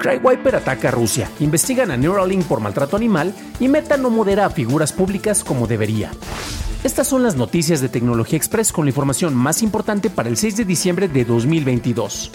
Crywiper ataca a Rusia, investigan a Neuralink por maltrato animal y Meta no modera a figuras públicas como debería. Estas son las noticias de Tecnología Express con la información más importante para el 6 de diciembre de 2022.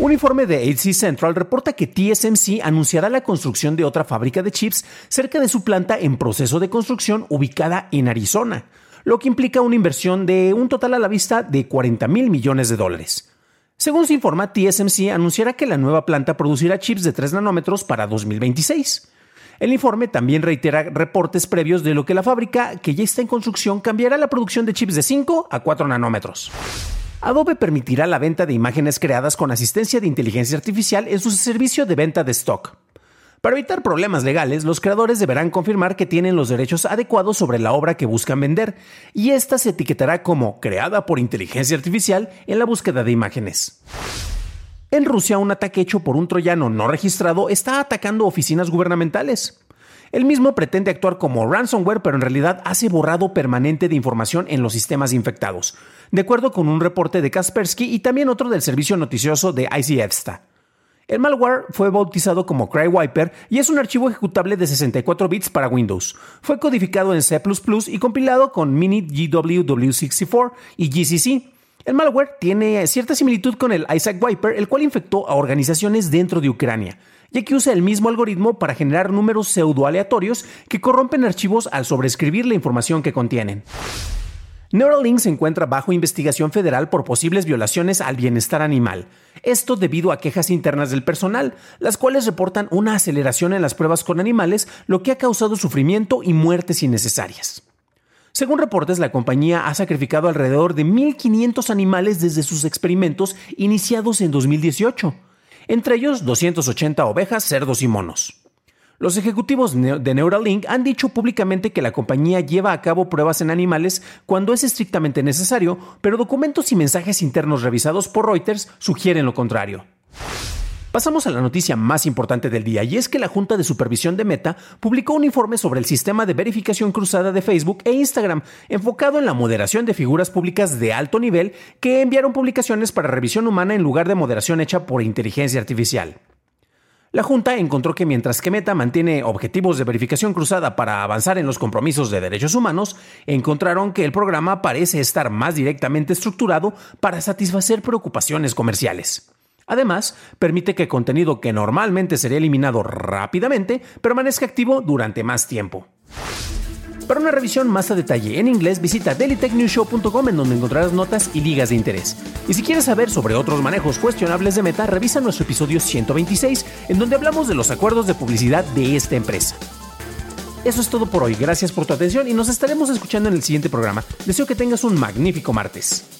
Un informe de HC Central reporta que TSMC anunciará la construcción de otra fábrica de chips cerca de su planta en proceso de construcción ubicada en Arizona, lo que implica una inversión de un total a la vista de 40 mil millones de dólares. Según se informa, TSMC anunciará que la nueva planta producirá chips de 3 nanómetros para 2026. El informe también reitera reportes previos de lo que la fábrica, que ya está en construcción, cambiará la producción de chips de 5 a 4 nanómetros. Adobe permitirá la venta de imágenes creadas con asistencia de inteligencia artificial en su servicio de venta de stock. Para evitar problemas legales, los creadores deberán confirmar que tienen los derechos adecuados sobre la obra que buscan vender, y esta se etiquetará como creada por inteligencia artificial en la búsqueda de imágenes. En Rusia, un ataque hecho por un troyano no registrado está atacando oficinas gubernamentales. El mismo pretende actuar como ransomware, pero en realidad hace borrado permanente de información en los sistemas infectados, de acuerdo con un reporte de Kaspersky y también otro del servicio noticioso de ICFSTA. El malware fue bautizado como CryWiper y es un archivo ejecutable de 64 bits para Windows. Fue codificado en C++ y compilado con Mini GWW64 y GCC. El malware tiene cierta similitud con el Isaac Wiper, el cual infectó a organizaciones dentro de Ucrania, ya que usa el mismo algoritmo para generar números pseudoaleatorios que corrompen archivos al sobreescribir la información que contienen. Neuralink se encuentra bajo investigación federal por posibles violaciones al bienestar animal. Esto debido a quejas internas del personal, las cuales reportan una aceleración en las pruebas con animales, lo que ha causado sufrimiento y muertes innecesarias. Según reportes, la compañía ha sacrificado alrededor de 1.500 animales desde sus experimentos iniciados en 2018, entre ellos 280 ovejas, cerdos y monos. Los ejecutivos de Neuralink han dicho públicamente que la compañía lleva a cabo pruebas en animales cuando es estrictamente necesario, pero documentos y mensajes internos revisados por Reuters sugieren lo contrario. Pasamos a la noticia más importante del día y es que la Junta de Supervisión de Meta publicó un informe sobre el sistema de verificación cruzada de Facebook e Instagram, enfocado en la moderación de figuras públicas de alto nivel que enviaron publicaciones para revisión humana en lugar de moderación hecha por inteligencia artificial. La Junta encontró que mientras que Meta mantiene objetivos de verificación cruzada para avanzar en los compromisos de derechos humanos, encontraron que el programa parece estar más directamente estructurado para satisfacer preocupaciones comerciales. Además, permite que contenido que normalmente sería eliminado rápidamente permanezca activo durante más tiempo. Para una revisión más a detalle en inglés, visita dailytechnewshow.com en donde encontrarás notas y ligas de interés. Y si quieres saber sobre otros manejos cuestionables de Meta, revisa nuestro episodio 126, en donde hablamos de los acuerdos de publicidad de esta empresa. Eso es todo por hoy, gracias por tu atención y nos estaremos escuchando en el siguiente programa. Deseo que tengas un magnífico martes.